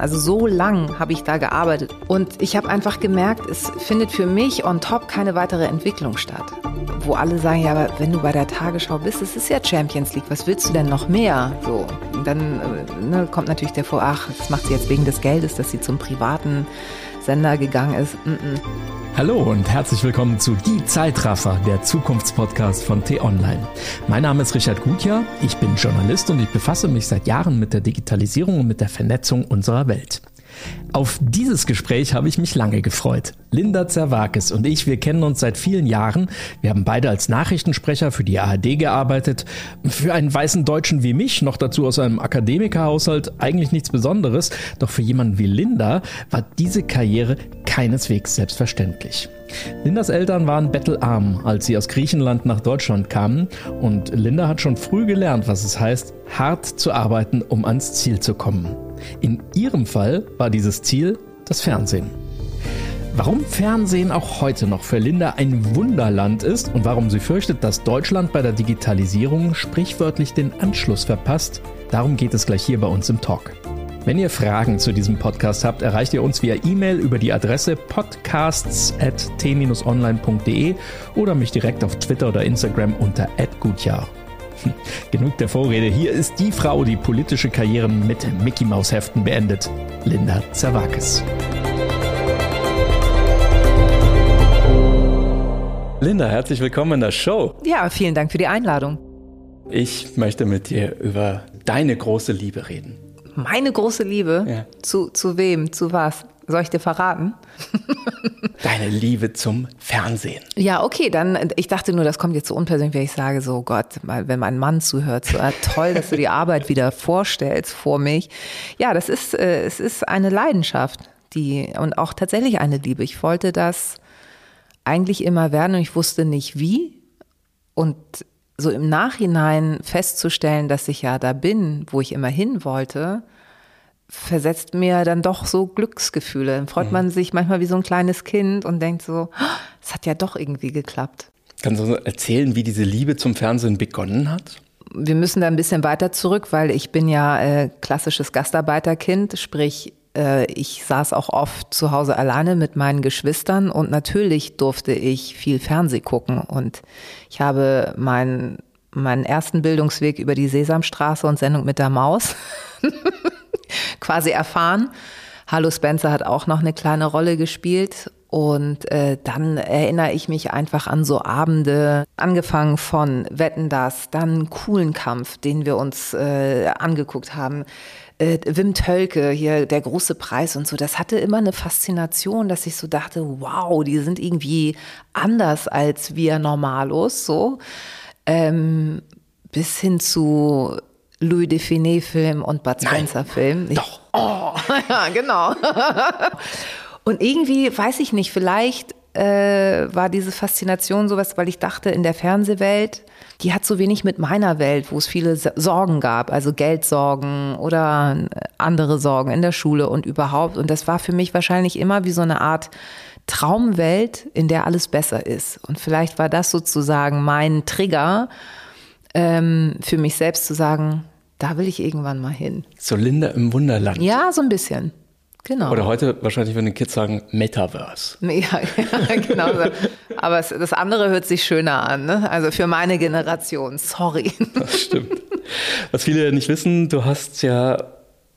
Also so lang habe ich da gearbeitet. Und ich habe einfach gemerkt, es findet für mich on top keine weitere Entwicklung statt. Wo alle sagen, ja, aber wenn du bei der Tagesschau bist, es ist ja Champions League, was willst du denn noch mehr? So, dann äh, ne, kommt natürlich der vor, ach, das macht sie jetzt wegen des Geldes, dass sie zum privaten Sender gegangen ist. Mm -mm. Hallo und herzlich willkommen zu Die Zeitraffer, der Zukunftspodcast von T-Online. Mein Name ist Richard Gutjahr, ich bin Journalist und ich befasse mich seit Jahren mit der Digitalisierung und mit der Vernetzung unserer Welt. Auf dieses Gespräch habe ich mich lange gefreut. Linda Zerwakis und ich, wir kennen uns seit vielen Jahren. Wir haben beide als Nachrichtensprecher für die ARD gearbeitet. Für einen weißen Deutschen wie mich, noch dazu aus einem Akademikerhaushalt, eigentlich nichts Besonderes. Doch für jemanden wie Linda war diese Karriere keineswegs selbstverständlich. Lindas Eltern waren bettelarm, als sie aus Griechenland nach Deutschland kamen. Und Linda hat schon früh gelernt, was es heißt, hart zu arbeiten, um ans Ziel zu kommen. In ihrem Fall war dieses Ziel das Fernsehen. Warum Fernsehen auch heute noch für Linda ein Wunderland ist und warum sie fürchtet, dass Deutschland bei der Digitalisierung sprichwörtlich den Anschluss verpasst, darum geht es gleich hier bei uns im Talk. Wenn ihr Fragen zu diesem Podcast habt, erreicht ihr uns via E-Mail über die Adresse podcasts.t-online.de oder mich direkt auf Twitter oder Instagram unter @gutjahr. Genug der Vorrede. Hier ist die Frau, die politische Karrieren mit Mickey Maus Heften beendet. Linda Zerwakis. Linda, herzlich willkommen in der Show. Ja, vielen Dank für die Einladung. Ich möchte mit dir über deine große Liebe reden. Meine große Liebe? Ja. Zu, zu wem? Zu was? Soll ich dir verraten? Deine Liebe zum Fernsehen. Ja, okay, dann, ich dachte nur, das kommt jetzt so unpersönlich, wenn ich sage, so Gott, wenn mein Mann zuhört, so ah, toll, dass du die Arbeit wieder vorstellst vor mich. Ja, das ist, äh, es ist eine Leidenschaft, die, und auch tatsächlich eine Liebe. Ich wollte das eigentlich immer werden und ich wusste nicht wie. Und so im Nachhinein festzustellen, dass ich ja da bin, wo ich immer hin wollte, versetzt mir dann doch so Glücksgefühle. Dann freut mhm. man sich manchmal wie so ein kleines Kind und denkt so, ah, es hat ja doch irgendwie geklappt. Kannst du erzählen, wie diese Liebe zum Fernsehen begonnen hat? Wir müssen da ein bisschen weiter zurück, weil ich bin ja äh, klassisches Gastarbeiterkind, sprich ich saß auch oft zu Hause alleine mit meinen Geschwistern und natürlich durfte ich viel Fernseh gucken und ich habe meinen meinen ersten Bildungsweg über die Sesamstraße und Sendung mit der Maus quasi erfahren. Hallo Spencer hat auch noch eine kleine Rolle gespielt. Und äh, dann erinnere ich mich einfach an so Abende, angefangen von Wetten das, dann coolen Kampf, den wir uns äh, angeguckt haben. Äh, Wim Tölke, hier der große Preis und so, das hatte immer eine Faszination, dass ich so dachte, wow, die sind irgendwie anders als wir Normalos, so. Ähm, bis hin zu Louis Define-Film und Bud Spencer-Film. Doch. Oh, ja, genau. und irgendwie, weiß ich nicht, vielleicht äh, war diese Faszination sowas, weil ich dachte, in der Fernsehwelt, die hat so wenig mit meiner Welt, wo es viele Sorgen gab, also Geldsorgen oder andere Sorgen in der Schule und überhaupt. Und das war für mich wahrscheinlich immer wie so eine Art Traumwelt, in der alles besser ist. Und vielleicht war das sozusagen mein Trigger ähm, für mich selbst zu sagen, da will ich irgendwann mal hin. So Linda im Wunderland. Ja, so ein bisschen. Genau. Oder heute wahrscheinlich, wenn die Kids sagen, Metaverse. Ja, ja genau. Aber es, das andere hört sich schöner an. Ne? Also für meine Generation, sorry. Das stimmt. Was viele nicht wissen, du hast ja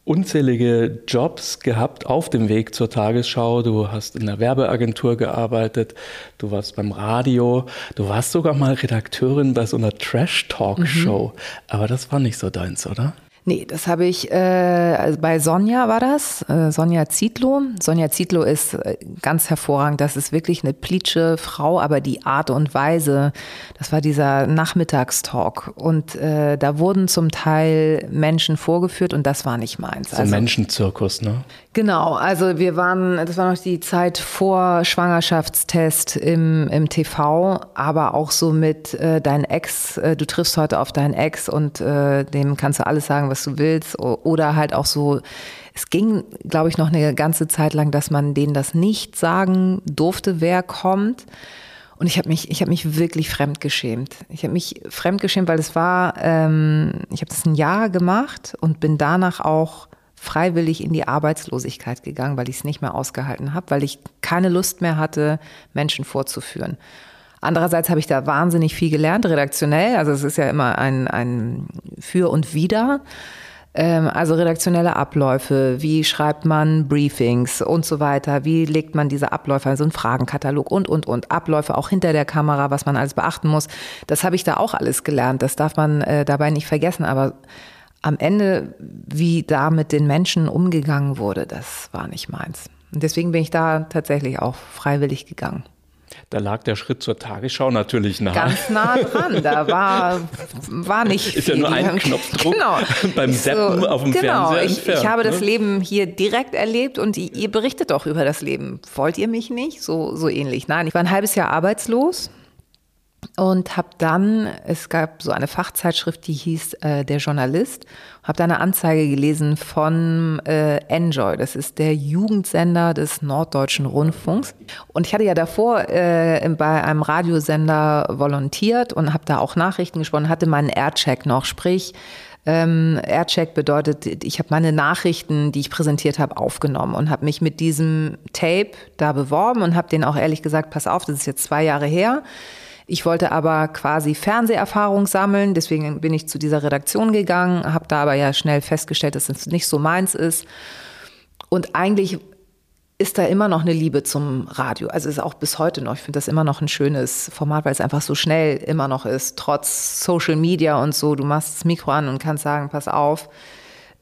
unzählige Jobs gehabt auf dem Weg zur Tagesschau. Du hast in der Werbeagentur gearbeitet, du warst beim Radio, du warst sogar mal Redakteurin bei so einer Trash-Talk-Show. Mhm. Aber das war nicht so deins, oder? Nee, das habe ich, äh, also bei Sonja war das, äh, Sonja Zietlow. Sonja Zietlow ist äh, ganz hervorragend, das ist wirklich eine plitsche Frau, aber die Art und Weise, das war dieser Nachmittagstalk und äh, da wurden zum Teil Menschen vorgeführt und das war nicht meins. So ein also, Menschenzirkus, ne? Genau, also wir waren, das war noch die Zeit vor Schwangerschaftstest im, im TV, aber auch so mit äh, dein Ex, äh, du triffst heute auf deinen Ex und äh, dem kannst du alles sagen, was du willst. Oder halt auch so, es ging, glaube ich, noch eine ganze Zeit lang, dass man denen das nicht sagen durfte, wer kommt. Und ich habe mich, ich habe mich wirklich fremdgeschämt. Ich habe mich fremdgeschämt, weil es war, ähm, ich habe das ein Jahr gemacht und bin danach auch freiwillig in die Arbeitslosigkeit gegangen, weil ich es nicht mehr ausgehalten habe, weil ich keine Lust mehr hatte, Menschen vorzuführen. Andererseits habe ich da wahnsinnig viel gelernt, redaktionell. Also es ist ja immer ein, ein Für und Wider. Ähm, also redaktionelle Abläufe, wie schreibt man Briefings und so weiter, wie legt man diese Abläufe, also einen Fragenkatalog und, und, und, Abläufe auch hinter der Kamera, was man alles beachten muss. Das habe ich da auch alles gelernt, das darf man äh, dabei nicht vergessen, aber am Ende, wie da mit den Menschen umgegangen wurde, das war nicht meins. Und deswegen bin ich da tatsächlich auch freiwillig gegangen. Da lag der Schritt zur Tagesschau natürlich nah. Ganz nah dran. Da war, war nicht Ist viel. ja nur ein Knopfdruck genau. beim Seppen so, auf dem genau. Fernseher ich, ich habe ne? das Leben hier direkt erlebt und ihr berichtet doch über das Leben. Wollt ihr mich nicht? So, so ähnlich. Nein, ich war ein halbes Jahr arbeitslos und habe dann, es gab so eine Fachzeitschrift, die hieß äh, Der Journalist, habe da eine Anzeige gelesen von äh, Enjoy, das ist der Jugendsender des Norddeutschen Rundfunks. Und ich hatte ja davor äh, bei einem Radiosender volontiert und habe da auch Nachrichten gesprochen, hatte meinen Aircheck noch, sprich, ähm, Aircheck bedeutet, ich habe meine Nachrichten, die ich präsentiert habe, aufgenommen und habe mich mit diesem Tape da beworben und habe denen auch ehrlich gesagt, pass auf, das ist jetzt zwei Jahre her. Ich wollte aber quasi Fernseherfahrung sammeln, deswegen bin ich zu dieser Redaktion gegangen, habe da aber ja schnell festgestellt, dass es nicht so meins ist. Und eigentlich ist da immer noch eine Liebe zum Radio. Also ist auch bis heute noch. Ich finde das immer noch ein schönes Format, weil es einfach so schnell immer noch ist, trotz Social Media und so. Du machst das Mikro an und kannst sagen, pass auf,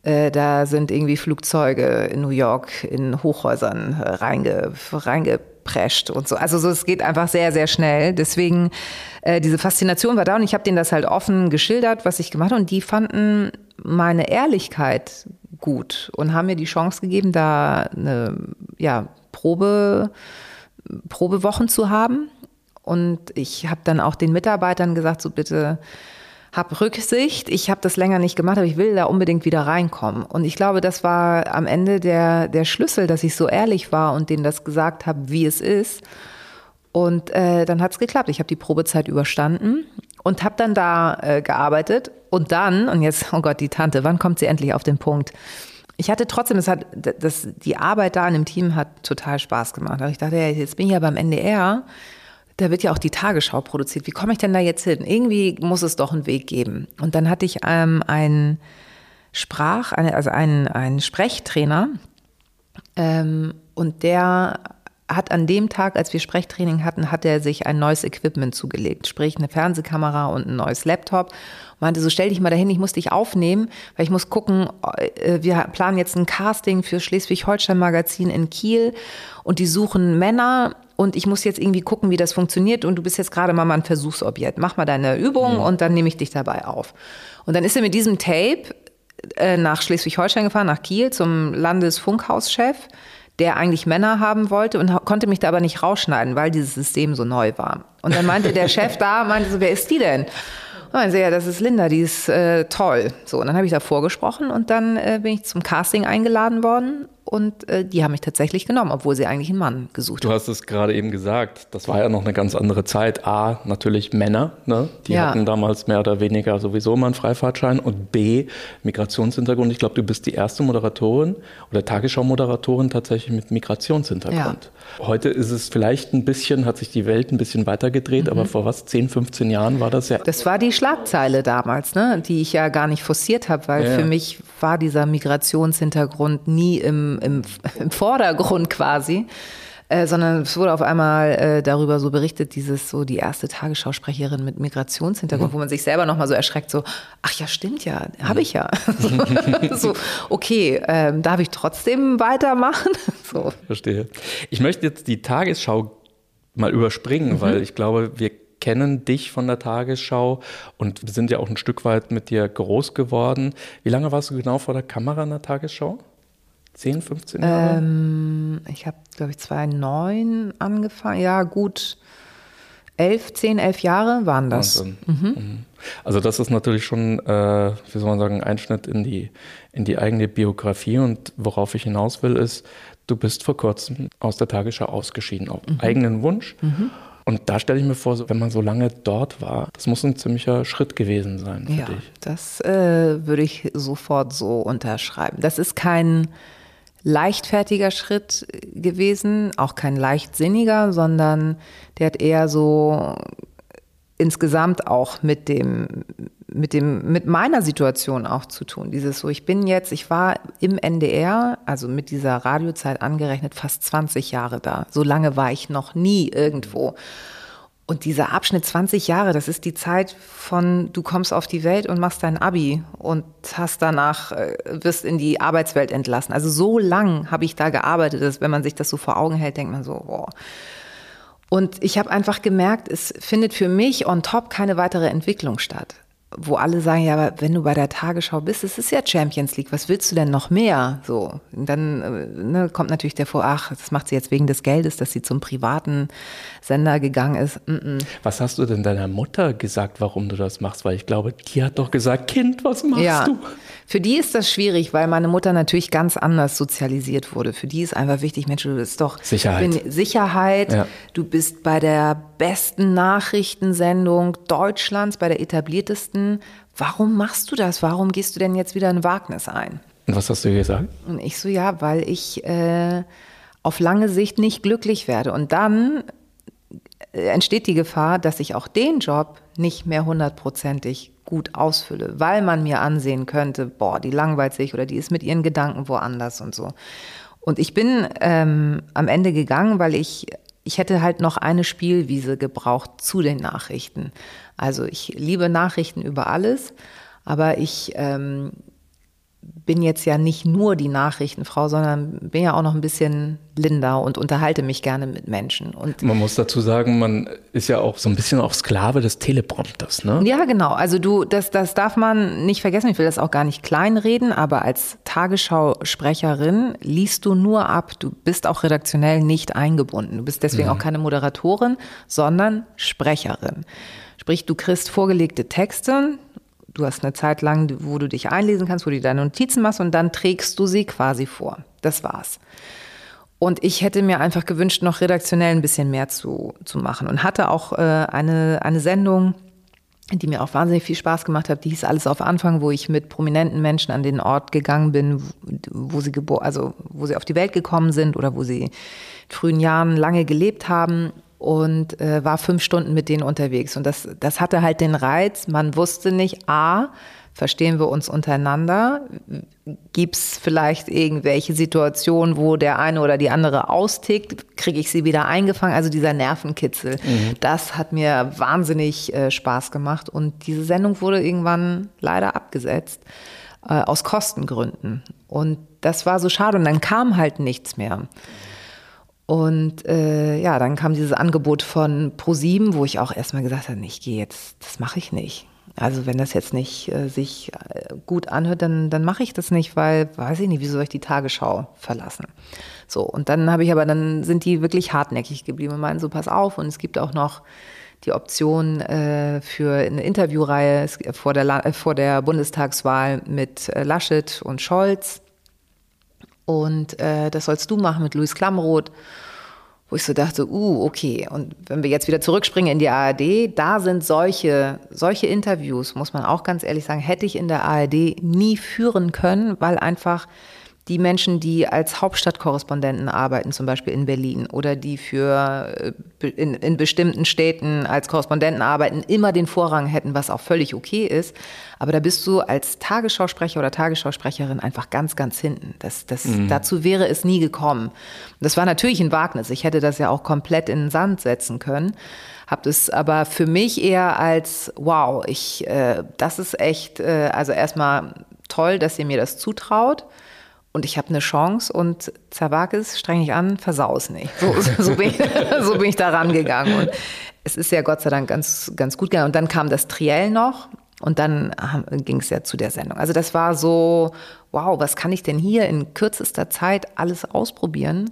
äh, da sind irgendwie Flugzeuge in New York in Hochhäusern äh, reinge, prescht und so. Also so, es geht einfach sehr, sehr schnell. Deswegen, äh, diese Faszination war da und ich habe denen das halt offen geschildert, was ich gemacht habe. Und die fanden meine Ehrlichkeit gut und haben mir die Chance gegeben, da eine ja, Probe, Probewochen zu haben. Und ich habe dann auch den Mitarbeitern gesagt, so bitte hab Rücksicht. Ich habe das länger nicht gemacht, aber ich will da unbedingt wieder reinkommen. Und ich glaube, das war am Ende der, der Schlüssel, dass ich so ehrlich war und denen das gesagt habe, wie es ist. Und äh, dann hat es geklappt. Ich habe die Probezeit überstanden und habe dann da äh, gearbeitet. Und dann, und jetzt, oh Gott, die Tante, wann kommt sie endlich auf den Punkt? Ich hatte trotzdem, das hat, das, die Arbeit da in dem Team hat total Spaß gemacht. Aber ich dachte, ja, jetzt bin ich ja beim NDR da wird ja auch die Tagesschau produziert. Wie komme ich denn da jetzt hin? Irgendwie muss es doch einen Weg geben. Und dann hatte ich ähm, einen Sprach, also einen, einen Sprechtrainer ähm, und der hat an dem Tag, als wir Sprechtraining hatten, hat er sich ein neues Equipment zugelegt, sprich eine Fernsehkamera und ein neues Laptop. Und meinte, so stell dich mal dahin, ich muss dich aufnehmen, weil ich muss gucken, äh, wir planen jetzt ein Casting für Schleswig-Holstein Magazin in Kiel und die suchen Männer und ich muss jetzt irgendwie gucken, wie das funktioniert und du bist jetzt gerade mal ein Versuchsobjekt. Mach mal deine Übung mhm. und dann nehme ich dich dabei auf. Und dann ist er mit diesem Tape äh, nach Schleswig-Holstein gefahren, nach Kiel zum Landesfunkhauschef der eigentlich Männer haben wollte und konnte mich da aber nicht rausschneiden, weil dieses System so neu war. Und dann meinte der Chef da, meinte so, wer ist die denn? Und ja, das ist Linda, die ist äh, toll. So, und dann habe ich da vorgesprochen und dann äh, bin ich zum Casting eingeladen worden und äh, die haben mich tatsächlich genommen, obwohl sie eigentlich einen Mann gesucht haben. Du hast es gerade eben gesagt, das war ja noch eine ganz andere Zeit. A, natürlich Männer, ne? die ja. hatten damals mehr oder weniger sowieso mal einen Freifahrtschein und B, Migrationshintergrund. Ich glaube, du bist die erste Moderatorin oder Tagesschau-Moderatorin tatsächlich mit Migrationshintergrund. Ja. Heute ist es vielleicht ein bisschen, hat sich die Welt ein bisschen weitergedreht, mhm. aber vor was, 10, 15 Jahren war das ja. Das war die Schlagzeile damals, ne? die ich ja gar nicht forciert habe, weil ja. für mich war dieser Migrationshintergrund nie im im, im Vordergrund quasi. Äh, sondern es wurde auf einmal äh, darüber so berichtet, dieses so die erste Tagesschausprecherin mit Migrationshintergrund, mhm. wo man sich selber nochmal so erschreckt, so, ach ja, stimmt ja, habe ich ja. so, okay, ähm, darf ich trotzdem weitermachen? so. Verstehe. Ich möchte jetzt die Tagesschau mal überspringen, mhm. weil ich glaube, wir kennen dich von der Tagesschau und sind ja auch ein Stück weit mit dir groß geworden. Wie lange warst du genau vor der Kamera in der Tagesschau? 10, 15 Jahre? Ähm, ich habe, glaube ich, 2009 angefangen. Ja, gut 11, 10, 11 Jahre waren das. Mhm. Mhm. Also das ist natürlich schon, äh, wie soll man sagen, ein Einschnitt in die, in die eigene Biografie. Und worauf ich hinaus will, ist, du bist vor kurzem aus der Tagesschau ausgeschieden, auf mhm. eigenen Wunsch. Mhm. Und da stelle ich mir vor, wenn man so lange dort war, das muss ein ziemlicher Schritt gewesen sein für ja, dich. Das äh, würde ich sofort so unterschreiben. Das ist kein leichtfertiger Schritt gewesen, auch kein leichtsinniger, sondern der hat eher so insgesamt auch mit dem, mit dem, mit meiner Situation auch zu tun. Dieses so, ich bin jetzt, ich war im NDR, also mit dieser Radiozeit angerechnet, fast 20 Jahre da. So lange war ich noch nie irgendwo. Und dieser Abschnitt 20 Jahre, das ist die Zeit von, du kommst auf die Welt und machst dein Abi und hast danach, äh, wirst in die Arbeitswelt entlassen. Also so lang habe ich da gearbeitet, dass wenn man sich das so vor Augen hält, denkt man so, boah. Und ich habe einfach gemerkt, es findet für mich on top keine weitere Entwicklung statt wo alle sagen, ja, aber wenn du bei der Tagesschau bist, es ist ja Champions League, was willst du denn noch mehr? So, dann äh, ne, kommt natürlich der vor, ach, das macht sie jetzt wegen des Geldes, dass sie zum privaten Sender gegangen ist. Mm -mm. Was hast du denn deiner Mutter gesagt, warum du das machst? Weil ich glaube, die hat doch gesagt, Kind, was machst ja. du? Für die ist das schwierig, weil meine Mutter natürlich ganz anders sozialisiert wurde. Für die ist einfach wichtig, Mensch, du bist doch Sicherheit. Sicherheit. Ja. Du bist bei der besten Nachrichtensendung Deutschlands, bei der etabliertesten. Warum machst du das? Warum gehst du denn jetzt wieder ein Wagnis ein? Und was hast du gesagt? Und ich so, ja, weil ich äh, auf lange Sicht nicht glücklich werde. Und dann äh, entsteht die Gefahr, dass ich auch den Job nicht mehr hundertprozentig gut ausfülle, weil man mir ansehen könnte, boah, die langweilt sich oder die ist mit ihren Gedanken woanders und so. Und ich bin ähm, am Ende gegangen, weil ich, ich hätte halt noch eine Spielwiese gebraucht zu den Nachrichten. Also ich liebe Nachrichten über alles, aber ich ähm, bin jetzt ja nicht nur die Nachrichtenfrau, sondern bin ja auch noch ein bisschen Linda und unterhalte mich gerne mit Menschen. Und man muss dazu sagen, man ist ja auch so ein bisschen auch Sklave des Teleprompters, ne? Ja, genau. Also du, das, das darf man nicht vergessen. Ich will das auch gar nicht kleinreden, aber als Tagesschausprecherin liest du nur ab. Du bist auch redaktionell nicht eingebunden. Du bist deswegen mhm. auch keine Moderatorin, sondern Sprecherin. Sprich, du kriegst vorgelegte Texte, du hast eine Zeit lang, wo du dich einlesen kannst, wo du deine Notizen machst und dann trägst du sie quasi vor. Das war's. Und ich hätte mir einfach gewünscht, noch redaktionell ein bisschen mehr zu, zu machen und hatte auch äh, eine, eine Sendung, die mir auch wahnsinnig viel Spaß gemacht hat. Die hieß Alles auf Anfang, wo ich mit prominenten Menschen an den Ort gegangen bin, wo sie, also, wo sie auf die Welt gekommen sind oder wo sie in frühen Jahren lange gelebt haben und äh, war fünf Stunden mit denen unterwegs. Und das, das hatte halt den Reiz, man wusste nicht, a, verstehen wir uns untereinander? Gibt es vielleicht irgendwelche Situationen, wo der eine oder die andere austickt? Kriege ich sie wieder eingefangen? Also dieser Nervenkitzel, mhm. das hat mir wahnsinnig äh, Spaß gemacht. Und diese Sendung wurde irgendwann leider abgesetzt, äh, aus Kostengründen. Und das war so schade. Und dann kam halt nichts mehr. Und äh, ja, dann kam dieses Angebot von ProSieben, wo ich auch erstmal gesagt habe, ich gehe jetzt, das mache ich nicht. Also wenn das jetzt nicht äh, sich äh, gut anhört, dann, dann mache ich das nicht, weil, weiß ich nicht, wieso soll ich die Tagesschau verlassen? So, und dann habe ich aber, dann sind die wirklich hartnäckig geblieben und meinen so, pass auf, und es gibt auch noch die Option äh, für eine Interviewreihe vor der, äh, vor der Bundestagswahl mit äh, Laschet und Scholz. Und äh, das sollst du machen mit Luis Klamroth. Wo ich so dachte, uh, okay. Und wenn wir jetzt wieder zurückspringen in die ARD, da sind solche, solche Interviews, muss man auch ganz ehrlich sagen, hätte ich in der ARD nie führen können, weil einfach die Menschen, die als Hauptstadtkorrespondenten arbeiten, zum Beispiel in Berlin, oder die für äh, in, in bestimmten Städten als Korrespondenten arbeiten, immer den Vorrang hätten, was auch völlig okay ist. Aber da bist du als Tagesschausprecher oder Tagesschausprecherin einfach ganz, ganz hinten. Das, das, mhm. Dazu wäre es nie gekommen. Das war natürlich ein Wagnis. Ich hätte das ja auch komplett in den Sand setzen können. Habe das aber für mich eher als, wow, ich, äh, das ist echt, äh, also erstmal toll, dass ihr mir das zutraut und ich habe eine Chance und Zawakis, streng dich an, versaus nicht. So, so, bin ich, so bin ich da rangegangen. Und es ist ja Gott sei Dank ganz, ganz gut gegangen. Und dann kam das Triell noch und dann ging es ja zu der Sendung. Also das war so, wow, was kann ich denn hier in kürzester Zeit alles ausprobieren,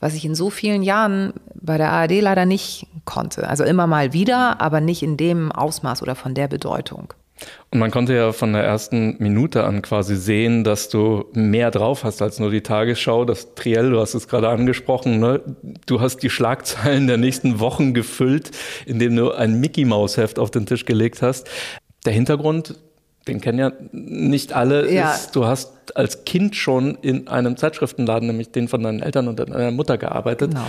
was ich in so vielen Jahren bei der ARD leider nicht konnte. Also immer mal wieder, aber nicht in dem Ausmaß oder von der Bedeutung. Und man konnte ja von der ersten Minute an quasi sehen, dass du mehr drauf hast als nur die Tagesschau. Das Triell, du hast es gerade angesprochen, ne? du hast die Schlagzeilen der nächsten Wochen gefüllt, indem du ein Mickey Maus Heft auf den Tisch gelegt hast. Der Hintergrund, den kennen ja nicht alle, ja. ist, du hast als Kind schon in einem Zeitschriftenladen, nämlich den von deinen Eltern und deiner Mutter gearbeitet. Genau.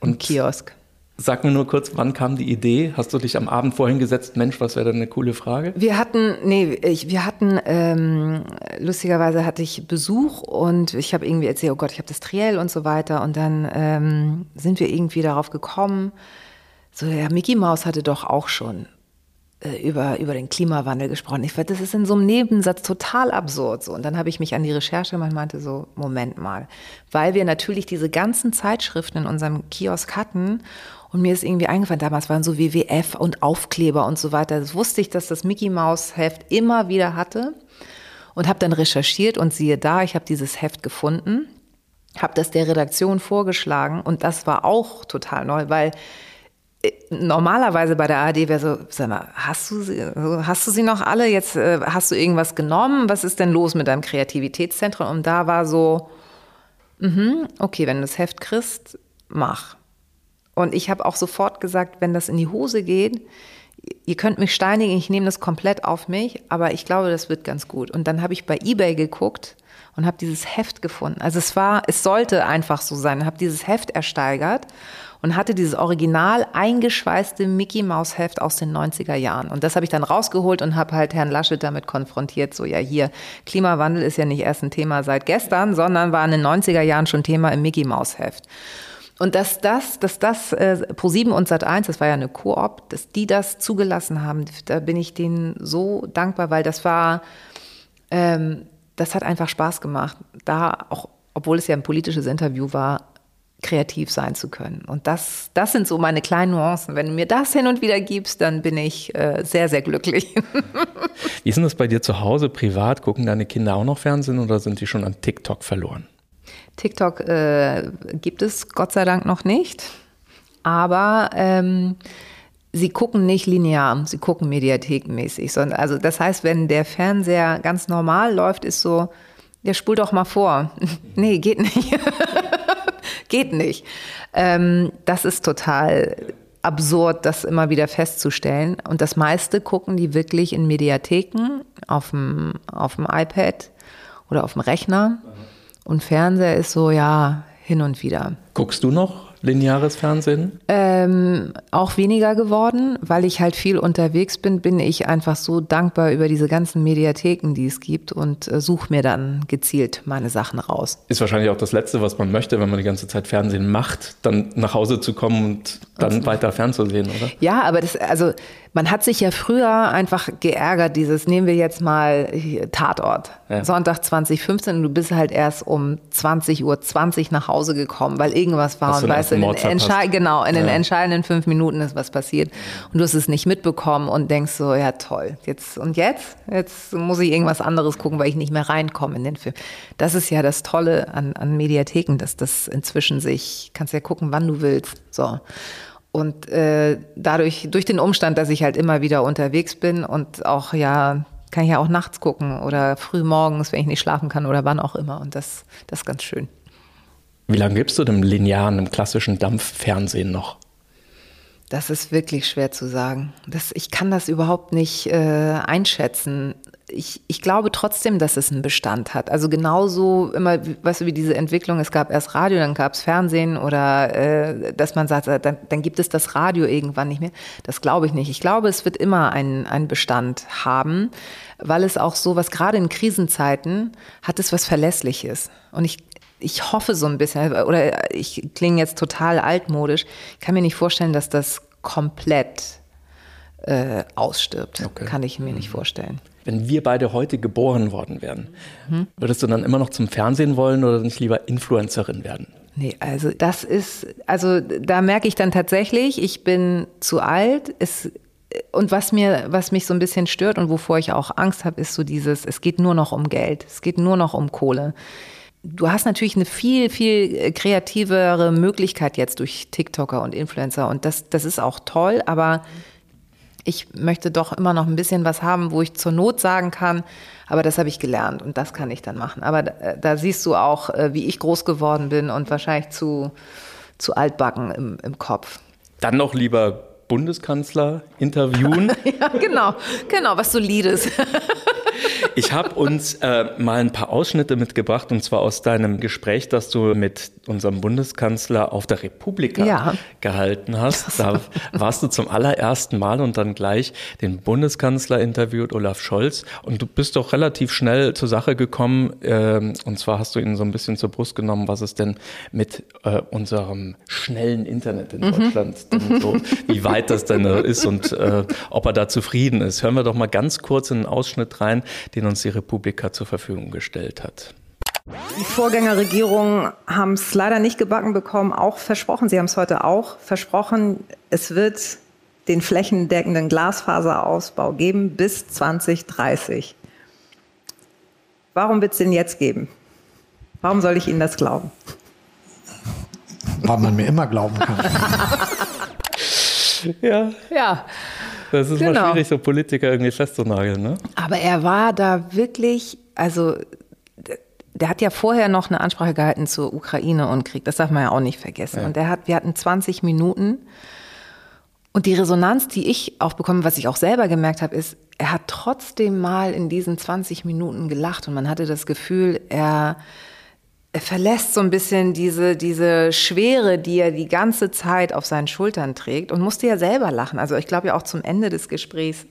Und Kiosk. Sag mir nur kurz, wann kam die Idee? Hast du dich am Abend vorhin gesetzt, Mensch, was wäre denn eine coole Frage? Wir hatten, nee, ich, wir hatten, ähm, lustigerweise hatte ich Besuch und ich habe irgendwie erzählt, oh Gott, ich habe das Triell und so weiter. Und dann ähm, sind wir irgendwie darauf gekommen, so, ja, Mickey Mouse hatte doch auch schon äh, über, über den Klimawandel gesprochen. Ich fand, das ist in so einem Nebensatz total absurd. So. Und dann habe ich mich an die Recherche gemacht und meinte so, Moment mal. Weil wir natürlich diese ganzen Zeitschriften in unserem Kiosk hatten und mir ist irgendwie eingefallen, damals waren so WWF und Aufkleber und so weiter. Das wusste ich, dass das Mickey Mouse Heft immer wieder hatte und habe dann recherchiert und siehe da, ich habe dieses Heft gefunden, habe das der Redaktion vorgeschlagen und das war auch total neu, weil äh, normalerweise bei der ARD wäre so, sag mal, hast du sie, hast du sie noch alle? Jetzt äh, hast du irgendwas genommen? Was ist denn los mit deinem Kreativitätszentrum? Und da war so, mh, okay, wenn du das Heft kriegst, mach. Und ich habe auch sofort gesagt, wenn das in die Hose geht, ihr könnt mich steinigen, ich nehme das komplett auf mich, aber ich glaube, das wird ganz gut. Und dann habe ich bei eBay geguckt und habe dieses Heft gefunden. Also es war, es sollte einfach so sein. Habe dieses Heft ersteigert und hatte dieses original eingeschweißte Mickey Maus Heft aus den 90er Jahren. Und das habe ich dann rausgeholt und habe halt Herrn Laschet damit konfrontiert. So, ja, hier, Klimawandel ist ja nicht erst ein Thema seit gestern, sondern war in den 90er Jahren schon Thema im Mickey Maus Heft. Und dass das, dass das äh, Pro7 und Sat1, das war ja eine Koop, dass die das zugelassen haben, da bin ich denen so dankbar, weil das war, ähm, das hat einfach Spaß gemacht, da auch, obwohl es ja ein politisches Interview war, kreativ sein zu können. Und das, das sind so meine kleinen Nuancen. Wenn du mir das hin und wieder gibst, dann bin ich äh, sehr, sehr glücklich. Wie ist denn das bei dir zu Hause privat? Gucken deine Kinder auch noch Fernsehen oder sind die schon an TikTok verloren? TikTok äh, gibt es Gott sei Dank noch nicht, aber ähm, sie gucken nicht linear, sie gucken mediathekenmäßig. Also das heißt, wenn der Fernseher ganz normal läuft, ist so, der spult doch mal vor. nee, geht nicht. geht nicht. Ähm, das ist total absurd, das immer wieder festzustellen. Und das meiste gucken die wirklich in Mediatheken auf dem, auf dem iPad oder auf dem Rechner. Und Fernseher ist so, ja, hin und wieder. Guckst du noch lineares Fernsehen? Ähm, auch weniger geworden, weil ich halt viel unterwegs bin, bin ich einfach so dankbar über diese ganzen Mediatheken, die es gibt und äh, suche mir dann gezielt meine Sachen raus. Ist wahrscheinlich auch das Letzte, was man möchte, wenn man die ganze Zeit Fernsehen macht, dann nach Hause zu kommen und dann also, weiter fernzusehen, oder? Ja, aber das, also man hat sich ja früher einfach geärgert, dieses, nehmen wir jetzt mal Tatort, ja. Sonntag 2015 und du bist halt erst um 20.20 Uhr 20 nach Hause gekommen, weil irgendwas war Hast und weißt, in den, genau, in ja. den entscheidenden fünf Minuten ist was passiert und du hast es nicht mitbekommen und denkst so, ja toll, jetzt und jetzt? Jetzt muss ich irgendwas anderes gucken, weil ich nicht mehr reinkomme in den Film. Das ist ja das Tolle an, an Mediatheken, dass das inzwischen sich, kannst ja gucken, wann du willst. So. Und äh, dadurch, durch den Umstand, dass ich halt immer wieder unterwegs bin und auch ja, kann ich ja auch nachts gucken oder früh morgens, wenn ich nicht schlafen kann oder wann auch immer. Und das, das ist ganz schön. Wie lange gibst du dem linearen, dem klassischen Dampffernsehen noch? Das ist wirklich schwer zu sagen. Das, ich kann das überhaupt nicht äh, einschätzen ich, ich glaube trotzdem, dass es einen Bestand hat. Also genauso immer, weißt du, wie diese Entwicklung, es gab erst Radio, dann gab es Fernsehen oder äh, dass man sagt, dann, dann gibt es das Radio irgendwann nicht mehr. Das glaube ich nicht. Ich glaube, es wird immer einen, einen Bestand haben, weil es auch so was, gerade in Krisenzeiten, hat es was Verlässliches. Und ich, ich hoffe so ein bisschen, oder ich klinge jetzt total altmodisch, ich kann mir nicht vorstellen, dass das komplett äh, ausstirbt. Okay. Kann ich mir nicht vorstellen wenn wir beide heute geboren worden wären, mhm. würdest du dann immer noch zum Fernsehen wollen oder nicht lieber Influencerin werden? Nee, also das ist, also da merke ich dann tatsächlich, ich bin zu alt. Es, und was mir, was mich so ein bisschen stört und wovor ich auch Angst habe, ist so dieses, es geht nur noch um Geld, es geht nur noch um Kohle. Du hast natürlich eine viel, viel kreativere Möglichkeit jetzt durch TikToker und Influencer und das, das ist auch toll, aber ich möchte doch immer noch ein bisschen was haben, wo ich zur Not sagen kann, aber das habe ich gelernt und das kann ich dann machen. Aber da, äh, da siehst du auch, äh, wie ich groß geworden bin und wahrscheinlich zu, zu altbacken im, im Kopf. Dann noch lieber Bundeskanzler interviewen. ja, genau, genau, was solides. Ich habe uns äh, mal ein paar Ausschnitte mitgebracht und zwar aus deinem Gespräch, das du mit unserem Bundeskanzler auf der Republika ja. gehalten hast. Da warst du zum allerersten Mal und dann gleich den Bundeskanzler interviewt, Olaf Scholz. Und du bist doch relativ schnell zur Sache gekommen. Äh, und zwar hast du ihn so ein bisschen zur Brust genommen, was es denn mit äh, unserem schnellen Internet in mhm. Deutschland denn so, wie weit das denn ist und äh, ob er da zufrieden ist. Hören wir doch mal ganz kurz in einen Ausschnitt rein, den uns die Republika zur Verfügung gestellt hat. Die Vorgängerregierungen haben es leider nicht gebacken bekommen, auch versprochen, sie haben es heute auch versprochen, es wird den flächendeckenden Glasfaserausbau geben bis 2030. Warum wird es den jetzt geben? Warum soll ich Ihnen das glauben? Weil man mir immer glauben kann. ja. Ja. Das ist genau. mal schwierig, so Politiker irgendwie festzunageln, ne? Aber er war da wirklich, also der hat ja vorher noch eine Ansprache gehalten zur Ukraine und Krieg. Das darf man ja auch nicht vergessen. Ja. Und der hat, wir hatten 20 Minuten. Und die Resonanz, die ich auch bekomme, was ich auch selber gemerkt habe, ist, er hat trotzdem mal in diesen 20 Minuten gelacht und man hatte das Gefühl, er, er verlässt so ein bisschen diese, diese Schwere, die er die ganze Zeit auf seinen Schultern trägt und musste ja selber lachen. Also ich glaube ja auch zum Ende des Gesprächs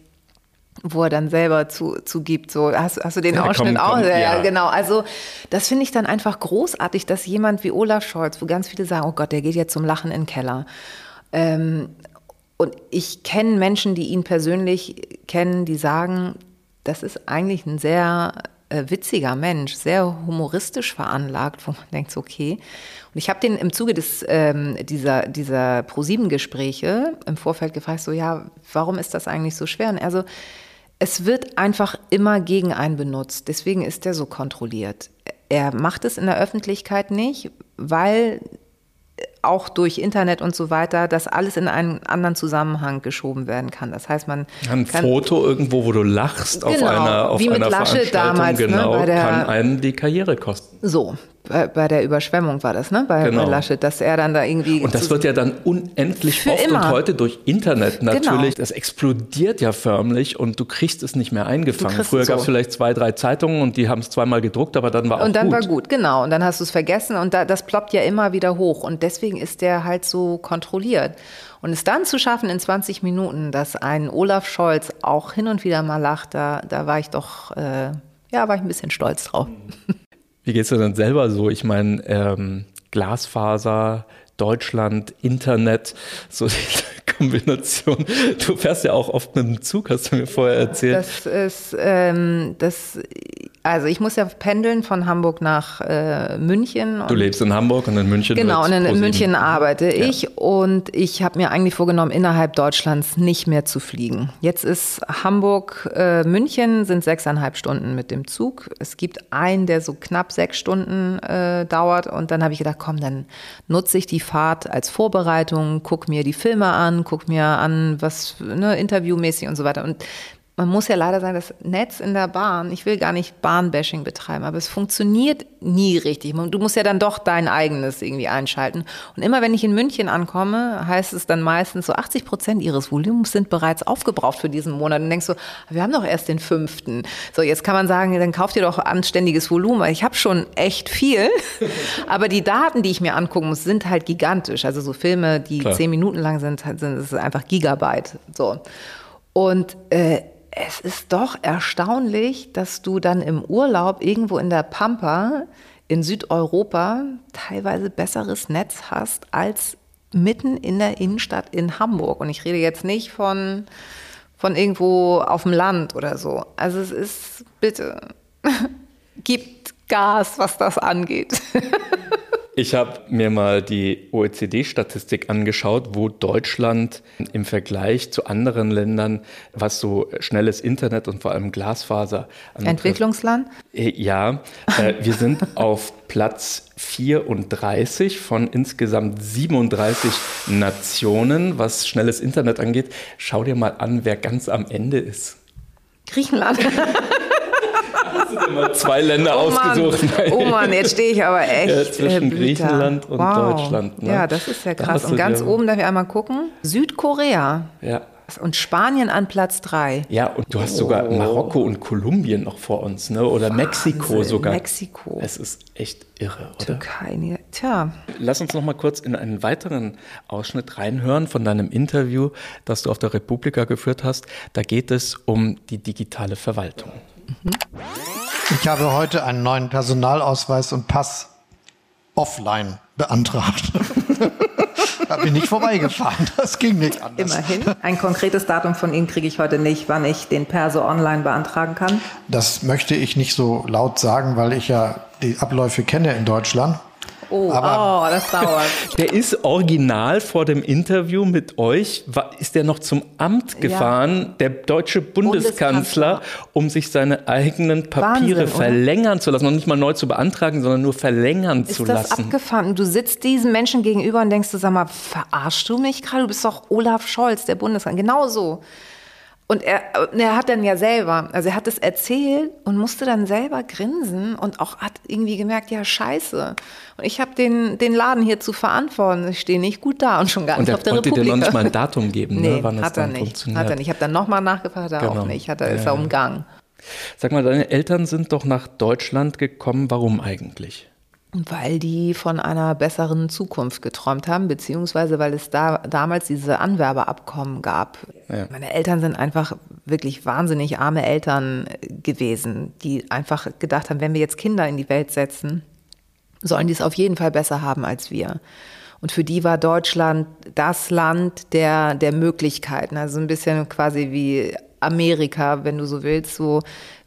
wo er dann selber zu, zugibt. So, hast, hast du den ja, Ausschnitt komm, auch? Komm, ja, ja, genau. Also das finde ich dann einfach großartig, dass jemand wie Olaf Scholz, wo ganz viele sagen, oh Gott, der geht jetzt zum Lachen in den Keller. Ähm, und ich kenne Menschen, die ihn persönlich kennen, die sagen, das ist eigentlich ein sehr äh, witziger Mensch, sehr humoristisch veranlagt, wo man denkt, okay. Und ich habe den im Zuge des, ähm, dieser, dieser ProSieben-Gespräche im Vorfeld gefragt, so, ja, warum ist das eigentlich so schwer? Und er so, es wird einfach immer gegen einen benutzt. Deswegen ist er so kontrolliert. Er macht es in der Öffentlichkeit nicht, weil auch durch Internet und so weiter, dass alles in einen anderen Zusammenhang geschoben werden kann. Das heißt, man ein kann, Foto irgendwo, wo du lachst genau, auf einer auf wie mit einer Laschet damals, ne, genau, ne, der, kann einen die Karriere kosten. So, bei, bei der Überschwemmung war das, ne? Bei, genau. bei, Laschet, dass er dann da irgendwie. Und das wird ja dann unendlich oft immer. und heute durch Internet genau. natürlich. Genau. Das explodiert ja förmlich und du kriegst es nicht mehr eingefangen. Früher gab es so. vielleicht zwei, drei Zeitungen und die haben es zweimal gedruckt, aber dann war auch gut. Und dann gut. war gut, genau. Und dann hast du es vergessen und da, das ploppt ja immer wieder hoch. Und deswegen ist der halt so kontrolliert. Und es dann zu schaffen in 20 Minuten, dass ein Olaf Scholz auch hin und wieder mal lacht, da, da war ich doch, äh, ja, war ich ein bisschen stolz drauf. Wie geht es dir denn selber so? Ich meine, ähm, Glasfaser, Deutschland, Internet, so Kombination. Du fährst ja auch oft mit dem Zug, hast du mir vorher erzählt. Das ist, ähm, das also ich muss ja pendeln von Hamburg nach äh, München. Du lebst in Hamburg und in München. Genau, und in, in München arbeite ja. ich und ich habe mir eigentlich vorgenommen, innerhalb Deutschlands nicht mehr zu fliegen. Jetzt ist Hamburg, äh, München sind sechseinhalb Stunden mit dem Zug. Es gibt einen, der so knapp sechs Stunden äh, dauert und dann habe ich gedacht, komm, dann nutze ich die Fahrt als Vorbereitung, guck mir die Filme an, guck mir an, was ne, interviewmäßig und so weiter. Und man muss ja leider sagen, das Netz in der Bahn, ich will gar nicht Bahnbashing betreiben, aber es funktioniert nie richtig. Du musst ja dann doch dein eigenes irgendwie einschalten. Und immer wenn ich in München ankomme, heißt es dann meistens so 80 Prozent ihres Volumens sind bereits aufgebraucht für diesen Monat. Und denkst so, wir haben doch erst den fünften. So, jetzt kann man sagen, dann kauft ihr doch anständiges Volumen. Ich habe schon echt viel, aber die Daten, die ich mir angucken muss, sind halt gigantisch. Also so Filme, die Klar. zehn Minuten lang sind, sind es einfach Gigabyte. So. Und äh, es ist doch erstaunlich, dass du dann im Urlaub irgendwo in der Pampa in Südeuropa teilweise besseres Netz hast als mitten in der Innenstadt in Hamburg. Und ich rede jetzt nicht von, von irgendwo auf dem Land oder so. Also es ist, bitte, gibt Gas, was das angeht. Ich habe mir mal die OECD-Statistik angeschaut, wo Deutschland im Vergleich zu anderen Ländern, was so schnelles Internet und vor allem Glasfaser anbetrifft. Entwicklungsland? Äh, ja, äh, wir sind auf Platz 34 von insgesamt 37 Nationen, was schnelles Internet angeht. Schau dir mal an, wer ganz am Ende ist. Griechenland. Dir mal zwei Länder oh ausgesucht? Mann. Oh Mann, jetzt stehe ich aber echt. Ja, zwischen Griechenland und wow. Deutschland. Ne? Ja, das ist ja krass. Und ganz oben darf ich einmal gucken. Südkorea. Ja. Und Spanien an Platz drei. Ja, und du hast sogar oh. Marokko und Kolumbien noch vor uns, ne? Oder Wahnsinn. Mexiko sogar. Mexiko. Es ist echt irre, oder? Türkei, ne? tja. Lass uns noch mal kurz in einen weiteren Ausschnitt reinhören von deinem Interview, das du auf der Republika geführt hast. Da geht es um die digitale Verwaltung. Mhm. Ich habe heute einen neuen Personalausweis und Pass offline beantragt. da bin ich vorbeigefahren. Das ging nicht anders. Immerhin. Ein konkretes Datum von Ihnen kriege ich heute nicht, wann ich den Perso online beantragen kann. Das möchte ich nicht so laut sagen, weil ich ja die Abläufe kenne in Deutschland. Oh, Aber oh, das dauert. Der ist original vor dem Interview mit euch, ist der noch zum Amt gefahren, ja. der deutsche Bundeskanzler, Bundeskanzler, um sich seine eigenen Papiere Wahnsinn, verlängern oder? zu lassen. Und nicht mal neu zu beantragen, sondern nur verlängern ist zu lassen. Ist das abgefahren? Du sitzt diesen Menschen gegenüber und denkst sag mal, verarschst du mich gerade? Du bist doch Olaf Scholz, der Bundeskanzler. Genau so. Und er, er hat dann ja selber, also er hat es erzählt und musste dann selber grinsen und auch hat irgendwie gemerkt, ja scheiße. Und ich habe den, den Laden hier zu verantworten. Ich stehe nicht gut da und schon gar nicht auf der Republik. Und dir noch nicht mal ein Datum geben, ne, nee, ne, wann hat es dann er nicht. funktioniert. Hat er nicht. Ich habe dann nochmal nachgefragt, hat er genau. auch nicht. Hat er, ist er umgangen. Sag mal, deine Eltern sind doch nach Deutschland gekommen. Warum eigentlich? Weil die von einer besseren Zukunft geträumt haben, beziehungsweise weil es da damals diese Anwerbeabkommen gab. Ja. Meine Eltern sind einfach wirklich wahnsinnig arme Eltern gewesen, die einfach gedacht haben, wenn wir jetzt Kinder in die Welt setzen, sollen die es auf jeden Fall besser haben als wir. Und für die war Deutschland das Land der, der Möglichkeiten. Also ein bisschen quasi wie Amerika, wenn du so willst. So,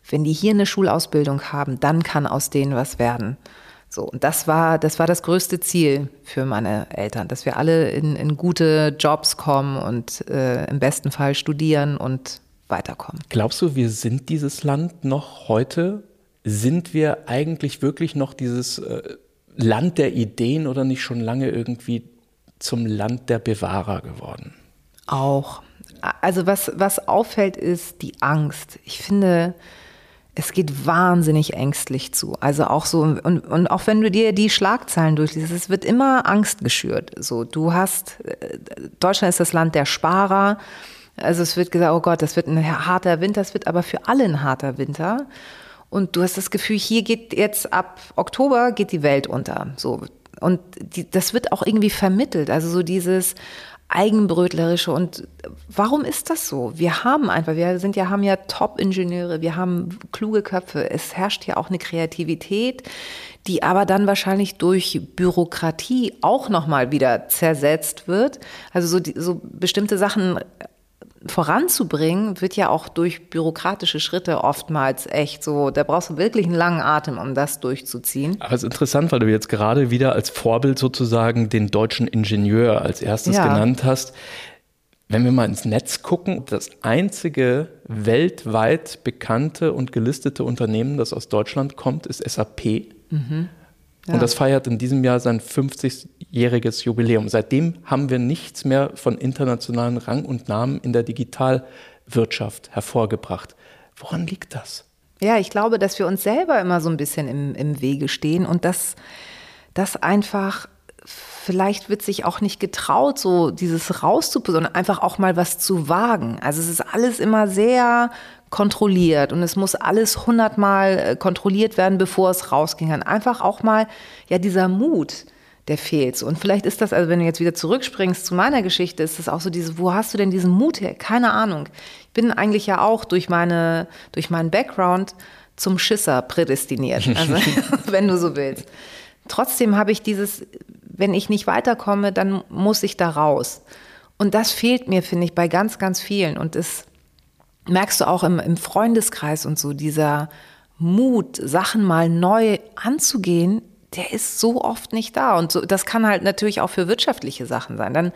wenn die hier eine Schulausbildung haben, dann kann aus denen was werden. So, und das war, das war das größte Ziel für meine Eltern, dass wir alle in, in gute Jobs kommen und äh, im besten Fall studieren und weiterkommen. Glaubst du, wir sind dieses Land noch heute? Sind wir eigentlich wirklich noch dieses äh, Land der Ideen oder nicht schon lange irgendwie zum Land der Bewahrer geworden? Auch. Also was, was auffällt, ist die Angst. Ich finde, es geht wahnsinnig ängstlich zu. Also auch so, und, und auch wenn du dir die Schlagzeilen durchliest, es wird immer Angst geschürt. So, du hast, äh, Deutschland ist das Land der Sparer. Also es wird gesagt, oh Gott, das wird ein harter Winter, es wird aber für alle ein harter Winter. Und du hast das Gefühl, hier geht jetzt ab Oktober geht die Welt unter. So. Und die, das wird auch irgendwie vermittelt. Also so dieses, eigenbrötlerische. Und warum ist das so? Wir haben einfach, wir sind ja, haben ja Top-Ingenieure, wir haben kluge Köpfe. Es herrscht ja auch eine Kreativität, die aber dann wahrscheinlich durch Bürokratie auch nochmal wieder zersetzt wird. Also so, die, so bestimmte Sachen voranzubringen, wird ja auch durch bürokratische Schritte oftmals echt so, da brauchst du wirklich einen langen Atem, um das durchzuziehen. Aber es ist interessant, weil du jetzt gerade wieder als Vorbild sozusagen den deutschen Ingenieur als erstes ja. genannt hast. Wenn wir mal ins Netz gucken, das einzige weltweit bekannte und gelistete Unternehmen, das aus Deutschland kommt, ist SAP. Mhm. Ja. Und das feiert in diesem Jahr sein 50-jähriges Jubiläum. Seitdem haben wir nichts mehr von internationalen Rang und Namen in der Digitalwirtschaft hervorgebracht. Woran liegt das? Ja, ich glaube, dass wir uns selber immer so ein bisschen im, im Wege stehen und dass das einfach vielleicht wird sich auch nicht getraut, so dieses rauszuputzen, sondern einfach auch mal was zu wagen. Also es ist alles immer sehr kontrolliert und es muss alles hundertmal äh, kontrolliert werden, bevor es rausgehen kann. Einfach auch mal, ja, dieser Mut, der fehlt. Und vielleicht ist das, also wenn du jetzt wieder zurückspringst zu meiner Geschichte, ist das auch so diese, wo hast du denn diesen Mut her? Keine Ahnung. Ich bin eigentlich ja auch durch meine, durch meinen Background zum Schisser prädestiniert, also, wenn du so willst. Trotzdem habe ich dieses, wenn ich nicht weiterkomme, dann muss ich da raus. Und das fehlt mir, finde ich, bei ganz, ganz vielen. Und es merkst du auch im, im Freundeskreis und so, dieser Mut, Sachen mal neu anzugehen, der ist so oft nicht da. Und so, das kann halt natürlich auch für wirtschaftliche Sachen sein. Dann,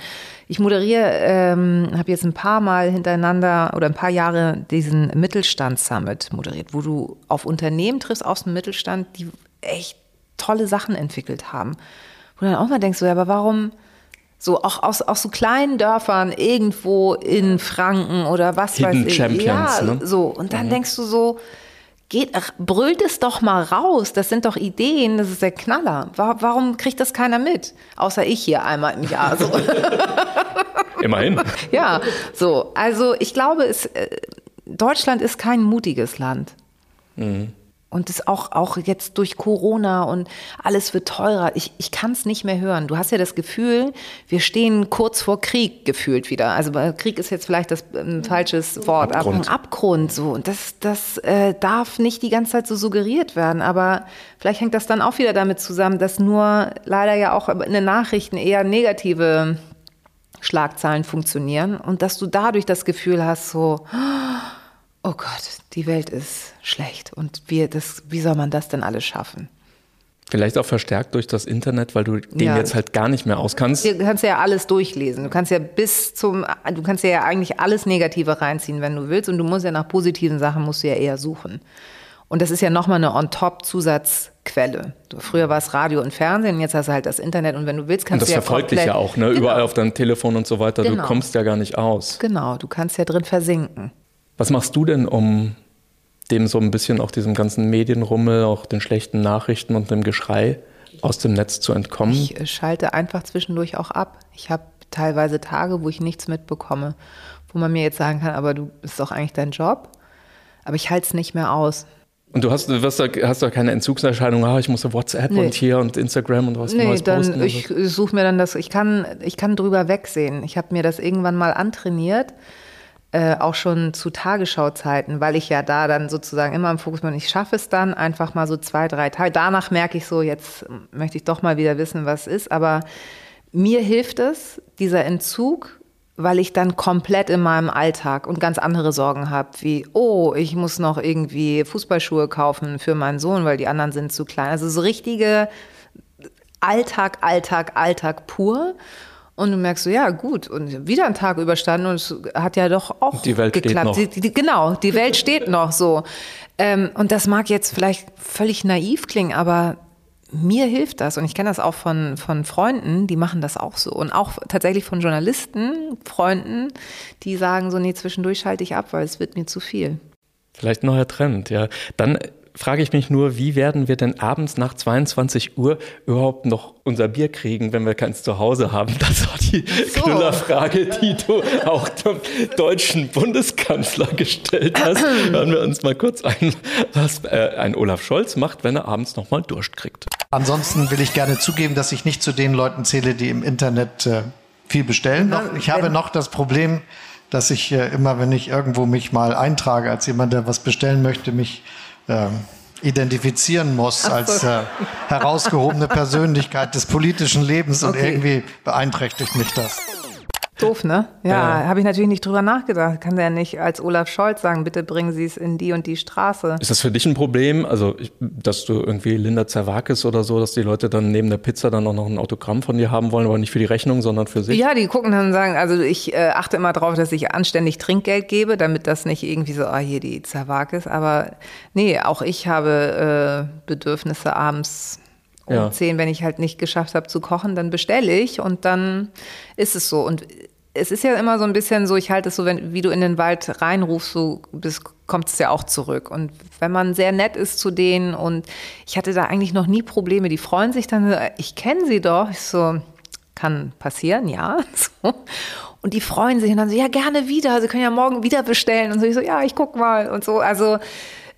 ich moderiere, ähm, habe jetzt ein paar Mal hintereinander oder ein paar Jahre diesen Mittelstand-Summit moderiert, wo du auf Unternehmen triffst aus dem Mittelstand, die echt tolle Sachen entwickelt haben. Wo du dann auch mal denkst, so, ja, aber warum so auch aus, aus so kleinen Dörfern irgendwo in Franken oder was Hidden weiß ich. Champions, ja, ne? so. Und dann denkst du so, geht, ach, brüllt es doch mal raus. Das sind doch Ideen, das ist der Knaller. Wa- Warum kriegt das keiner mit? Außer ich hier einmal im Jahr. So. Immerhin. ja, so. Also ich glaube, es, äh, Deutschland ist kein mutiges Land. Und es auch, auch jetzt durch Corona und alles wird teurer. Ich, ich kann es nicht mehr hören. Du hast ja das Gefühl, wir stehen kurz vor Krieg gefühlt wieder. Also Krieg ist jetzt vielleicht das ein falsches Wort, Abgrund. aber ein Abgrund so. Und das, das äh, darf nicht die ganze Zeit so suggeriert werden. Aber vielleicht hängt das dann auch wieder damit zusammen, dass nur leider ja auch in den Nachrichten eher negative Schlagzeilen funktionieren und dass du dadurch das Gefühl hast, so, oh Gott, die Welt ist schlecht und wir, das, wie soll man das denn alles schaffen? Vielleicht auch verstärkt durch das Internet, weil du den Ja. jetzt halt gar nicht mehr auskannst. Du kannst ja alles durchlesen. Du kannst ja bis zum, du kannst ja eigentlich alles Negative reinziehen, wenn du willst. Und du musst ja nach positiven Sachen musst du ja eher suchen. Und das ist ja nochmal eine On-Top-Zusatzquelle. Du- Früher war es Radio und Fernsehen, jetzt hast du halt das Internet. Und wenn du willst, Und kannst das du ja verfolgt dich ja auch, ne? Genau. Überall auf deinem Telefon und so weiter. Du Genau. kommst ja gar nicht aus. Genau, du kannst ja drin versinken. Was machst du denn, um dem so ein bisschen auch diesem ganzen Medienrummel, auch den schlechten Nachrichten und dem Geschrei aus dem Netz zu entkommen? Ich äh, schalte einfach zwischendurch auch ab. Ich habe teilweise Tage, wo ich nichts mitbekomme, wo man mir jetzt sagen kann, aber du bist doch eigentlich dein Job. Aber ich halte es nicht mehr aus. Und du hast, du hast, da, hast da keine Entzugserscheinung, ah, ich muss auf WhatsApp Nee. und hier und Instagram und was Nee, Neues posten. dann und ich suche mir dann das, ich kann, ich kann drüber wegsehen. Ich habe mir das irgendwann mal antrainiert, äh, auch schon zu Tagesschauzeiten, weil ich ja da dann sozusagen immer im Fokus bin. Ich schaffe es dann einfach mal so zwei, drei Tage. Danach merke ich so, jetzt möchte ich doch mal wieder wissen, was ist. Aber mir hilft es, dieser Entzug, weil ich dann komplett in meinem Alltag und ganz andere Sorgen habe, wie, oh, ich muss noch irgendwie Fußballschuhe kaufen für meinen Sohn, weil die anderen sind zu klein. Also so richtige Alltag, Alltag, Alltag pur. Und du merkst so, ja, gut, und wieder ein Tag überstanden und es hat ja doch auch Die Welt steht geklappt. noch. Die, die, genau, die Welt steht noch so. Ähm, und das mag jetzt vielleicht völlig naiv klingen, aber mir hilft das. Und ich kenne das auch von, von Freunden, die machen das auch so. Und auch tatsächlich von Journalisten, Freunden, die sagen so, nee, zwischendurch schalte ich ab, weil es wird mir zu viel. Vielleicht ein neuer Trend, ja. Dann frage ich mich nur, wie werden wir denn abends nach 22 Uhr überhaupt noch unser Bier kriegen, wenn wir keins zu Hause haben? Das war die so. Knüllerfrage, die du auch dem deutschen Bundeskanzler gestellt hast. Hören wir uns mal kurz ein, was äh, ein Olaf Scholz macht, wenn er abends nochmal Durst kriegt. Ansonsten will ich gerne zugeben, dass ich nicht zu den Leuten zähle, die im Internet äh, viel bestellen. Noch, ich habe noch das Problem, dass ich äh, immer, wenn ich irgendwo mich mal eintrage als jemand, der was bestellen möchte, mich ähm, identifizieren muss als äh, herausgehobene Persönlichkeit des politischen Lebens und Okay. irgendwie beeinträchtigt mich das. Doof, ne? Ja, Ja. habe ich natürlich nicht drüber nachgedacht. Kann der nicht als Olaf Scholz sagen, bitte bringen Sie es in die und die Straße. Ist das für dich ein Problem, also ich, dass du irgendwie Linda Zerwakis oder so, dass die Leute dann neben der Pizza dann auch noch ein Autogramm von dir haben wollen, aber nicht für die Rechnung, sondern für sich? Ja, die gucken dann und sagen, also ich äh, achte immer darauf, dass ich anständig Trinkgeld gebe, damit das nicht irgendwie so, ah, hier die Zawakis. Aber nee, auch ich habe äh, Bedürfnisse abends um Ja. zehn, wenn ich halt nicht geschafft habe zu kochen, dann bestelle ich und dann ist es so. Und es ist ja immer so ein bisschen so, ich halte es so, wenn, wie du in den Wald reinrufst, so bist, kommt es ja auch zurück. Und wenn man sehr nett ist zu denen und ich hatte da eigentlich noch nie Probleme, die freuen sich dann, ich kenne sie doch. Ich so, kann passieren, ja. So. Und die freuen sich und dann so, ja, gerne wieder. Sie können ja morgen wieder bestellen. Und so, ich so, ja, ich guck mal und so. Also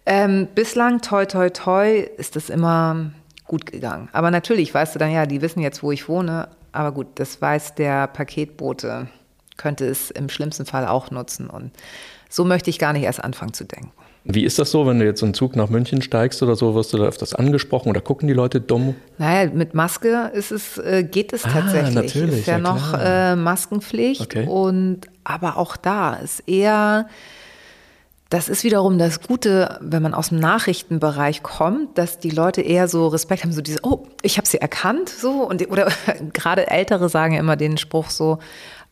ähm, bislang, toi, toi, toi, ist das immer gut gegangen. Aber natürlich, weißt du dann, ja, die wissen jetzt, wo ich wohne. Aber gut, das weiß der Paketbote, könnte es im schlimmsten Fall auch nutzen. Und so möchte ich gar nicht erst anfangen zu denken. Wie ist das so, wenn du jetzt einen Zug nach München steigst oder so, wirst du da öfters angesprochen oder gucken die Leute dumm? Naja, mit Maske ist es, äh, geht es Ah, tatsächlich. natürlich, ist ja, ja noch äh, Maskenpflicht. Okay. Und aber auch da ist eher, das ist wiederum das Gute, wenn man aus dem Nachrichtenbereich kommt, dass die Leute eher so Respekt haben, so diese, oh, ich habe sie erkannt so und oder gerade Ältere sagen immer den Spruch so,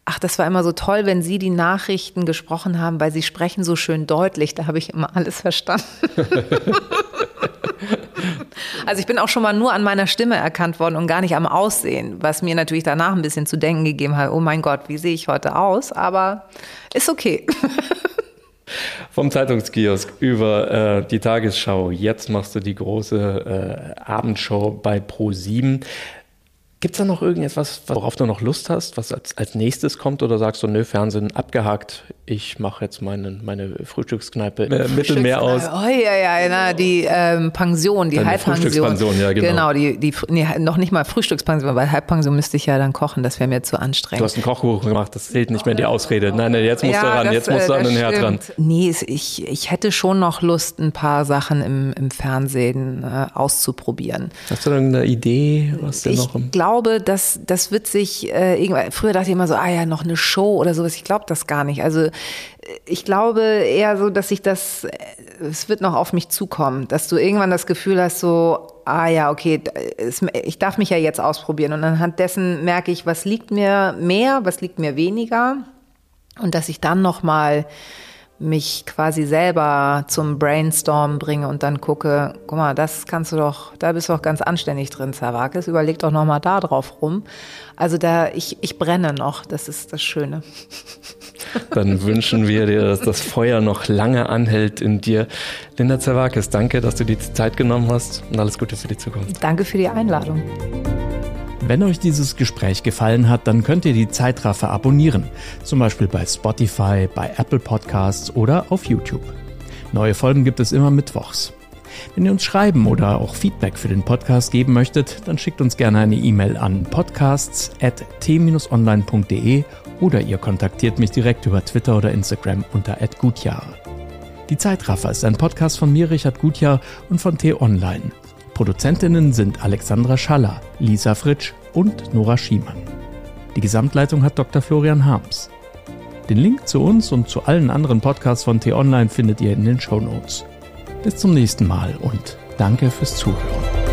ach, das war immer so toll, wenn Sie die Nachrichten gesprochen haben, weil Sie sprechen so schön deutlich. Da habe ich immer alles verstanden. also ich bin auch schon mal nur an meiner Stimme erkannt worden und gar nicht am Aussehen, was mir natürlich danach ein bisschen zu denken gegeben hat. Oh mein Gott, wie sehe ich heute aus? Aber ist okay. Vom Zeitungskiosk über äh, die Tagesschau. Jetzt machst du die große äh, Abendshow bei Pro7. Gibt es da noch irgendetwas, worauf du noch Lust hast, was als, als nächstes kommt? Oder sagst du, nö, Fernsehen abgehakt, ich mache jetzt meine, meine Frühstückskneipe äh, Mittelmeer aus? Oh ja, ja, na, die ähm, Pension, die Halbpension. ja, genau. Genau, die, die, nee, noch nicht mal Frühstückspension, weil Halbpension müsste ich ja dann kochen, das wäre mir zu anstrengend. Du hast einen Kochkuchen gemacht, das zählt nicht mehr die Ausrede. Nein, nein, jetzt musst ja, du ran, das, jetzt musst du an den Herd ran. Nee, ich, ich hätte schon noch Lust, ein paar Sachen im, im Fernsehen äh, auszuprobieren. Hast du irgendeine Idee, was denn ich noch im glaube, dass das wird sich äh, irgendwann. Früher dachte ich immer so, ah ja, noch eine Show oder sowas. Ich glaube das gar nicht. Also ich glaube eher so, dass ich das, äh, es wird noch auf mich zukommen, dass du irgendwann das Gefühl hast, so, ah ja, okay, ich darf mich ja jetzt ausprobieren. Und anhand dessen merke ich, was liegt mir mehr, was liegt mir weniger. Und dass ich dann noch mal mich quasi selber zum Brainstorm bringe und dann gucke, guck mal, das kannst du doch, da bist du doch ganz anständig drin, Zerwakis, überleg doch nochmal da drauf rum. Also da, ich, ich brenne noch, das ist das Schöne. Dann wünschen wir dir, dass das Feuer noch lange anhält in dir. Linda Zerwakis, danke, dass du die Zeit genommen hast und alles Gute für die Zukunft. Danke für die Einladung. Wenn euch dieses Gespräch gefallen hat, dann könnt ihr die Zeitraffer abonnieren, zum Beispiel bei Spotify, bei Apple Podcasts oder auf YouTube. Neue Folgen gibt es immer mittwochs. Wenn ihr uns schreiben oder auch Feedback für den Podcast geben möchtet, dann schickt uns gerne eine E-Mail an podcasts.t-online.de oder ihr kontaktiert mich direkt über Twitter oder Instagram unter @gutjahr. Die Zeitraffer ist ein Podcast von mir, Richard Gutjahr und von T-Online. Produzentinnen sind Alexandra Schaller, Lisa Fritsch und Nora Schiemann. Die Gesamtleitung hat Dr. Florian Harms. Den Link zu uns und zu allen anderen Podcasts von T-Online findet ihr in den Show Notes. Bis zum nächsten Mal und danke fürs Zuhören.